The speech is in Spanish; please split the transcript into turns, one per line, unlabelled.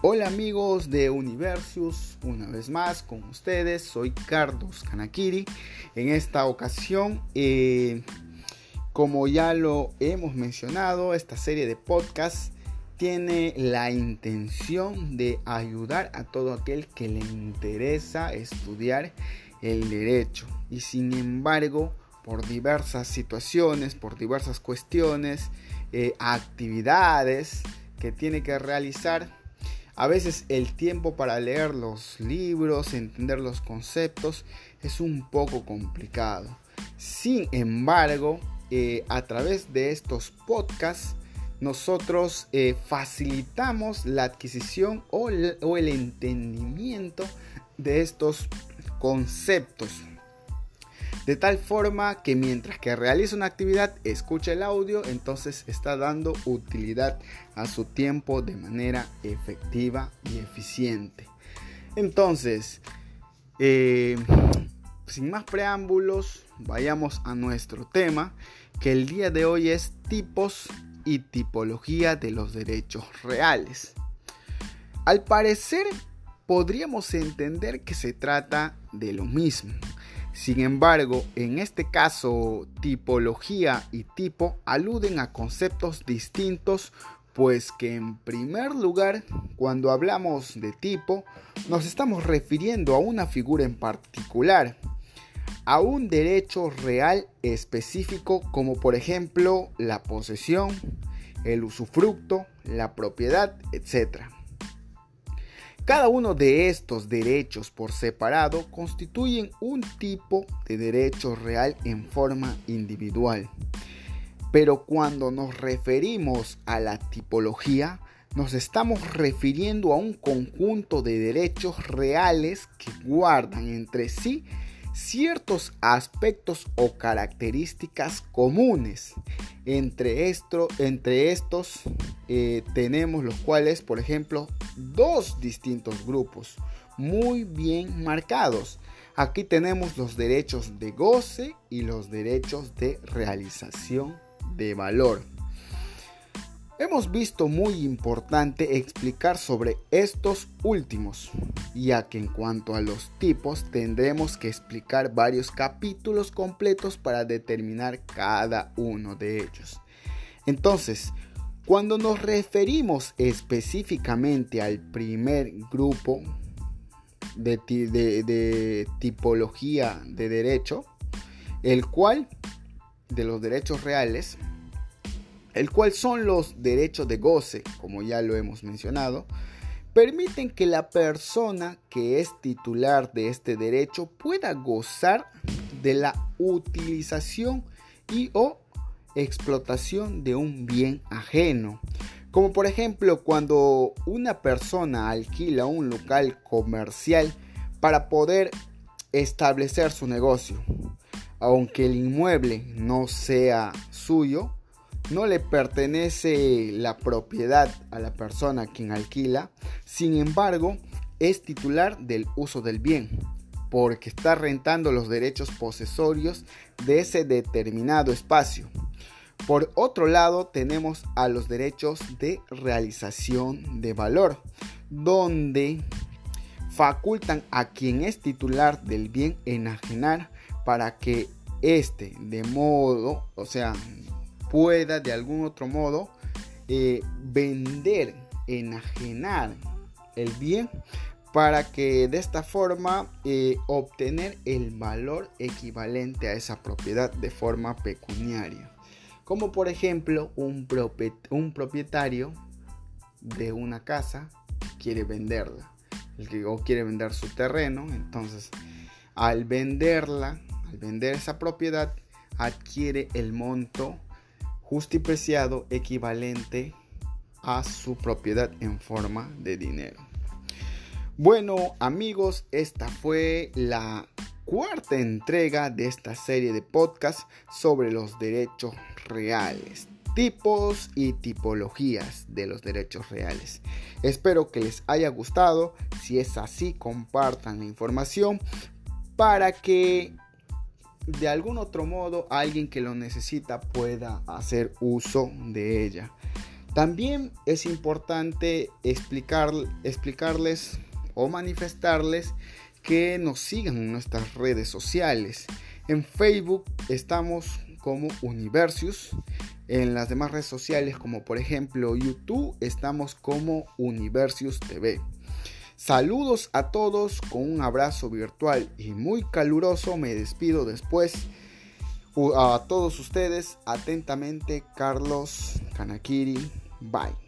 Hola amigos de Universus, una vez más con ustedes, soy Carlos Kanakiri. En esta ocasión, eh, como ya lo hemos mencionado, esta serie de podcasts tiene la intención de ayudar a todo aquel que le interesa estudiar el derecho y sin embargo por diversas situaciones, por diversas cuestiones, eh, actividades que tiene que realizar, a veces el tiempo para leer los libros, entender los conceptos, es un poco complicado. Sin embargo, eh, a través de estos podcasts, nosotros eh, facilitamos la adquisición o el entendimiento de estos conceptos. De tal forma que mientras que realiza una actividad, escucha el audio, entonces está dando utilidad a su tiempo de manera efectiva y eficiente. Entonces, eh, sin más preámbulos, vayamos a nuestro tema, que el día de hoy es tipos y tipología de los derechos reales. Al parecer, podríamos entender que se trata de lo mismo. Sin embargo, en este caso, tipología y tipo aluden a conceptos distintos, pues que en primer lugar, cuando hablamos de tipo, nos estamos refiriendo a una figura en particular, a un derecho real específico como por ejemplo la posesión, el usufructo, la propiedad, etc. Cada uno de estos derechos por separado constituyen un tipo de derecho real en forma individual. Pero cuando nos referimos a la tipología, nos estamos refiriendo a un conjunto de derechos reales que guardan entre sí ciertos aspectos o características comunes. Entre, estos eh, tenemos los cuales, por ejemplo, dos distintos grupos muy bien marcados. Aquí tenemos los derechos de goce y los derechos de realización de valor. Hemos visto muy importante explicar sobre estos últimos, ya que en cuanto a los tipos tendremos que explicar varios capítulos completos para determinar cada uno de ellos. Entonces, cuando nos referimos específicamente al primer grupo de, tipología de derecho, el cual de los derechos reales, el cual son los derechos de goce, como ya lo hemos mencionado, permiten que la persona que es titular de este derecho pueda gozar de la utilización y o explotación de un bien ajeno. Como por ejemplo cuando una persona alquila un local comercial para poder establecer su negocio. Aunque el inmueble no sea suyo, no le pertenece la propiedad a la persona quien alquila, sin embargo, es titular del uso del bien, porque está rentando los derechos posesorios de ese determinado espacio. Por otro lado, tenemos a los derechos de realización de valor, donde facultan a quien es titular del bien enajenar para que éste de modo, o sea, pueda de algún otro modo eh, vender, enajenar el bien para que de esta forma eh, obtener el valor equivalente a esa propiedad de forma pecuniaria. Como por ejemplo un, propietario de una casa quiere venderla el o quiere vender su terreno. Entonces al venderla, al vender esa propiedad, adquiere el monto justipreciado equivalente a su propiedad en forma de dinero. Bueno amigos, esta fue la cuarta entrega de esta serie de podcasts sobre los derechos reales, tipos y tipologías de los derechos reales. Espero que les haya gustado, si es así compartan la información para que de algún otro modo alguien que lo necesita pueda hacer uso de ella. También es importante explicar, explicarles o manifestarles que nos sigan en nuestras redes sociales. En Facebook estamos como Universius. En las demás redes sociales como por ejemplo YouTube estamos como Universius TV. Saludos a todos con un abrazo virtual y muy caluroso. Me despido después. A todos ustedes, atentamente, Carlos Kanakiri. Bye.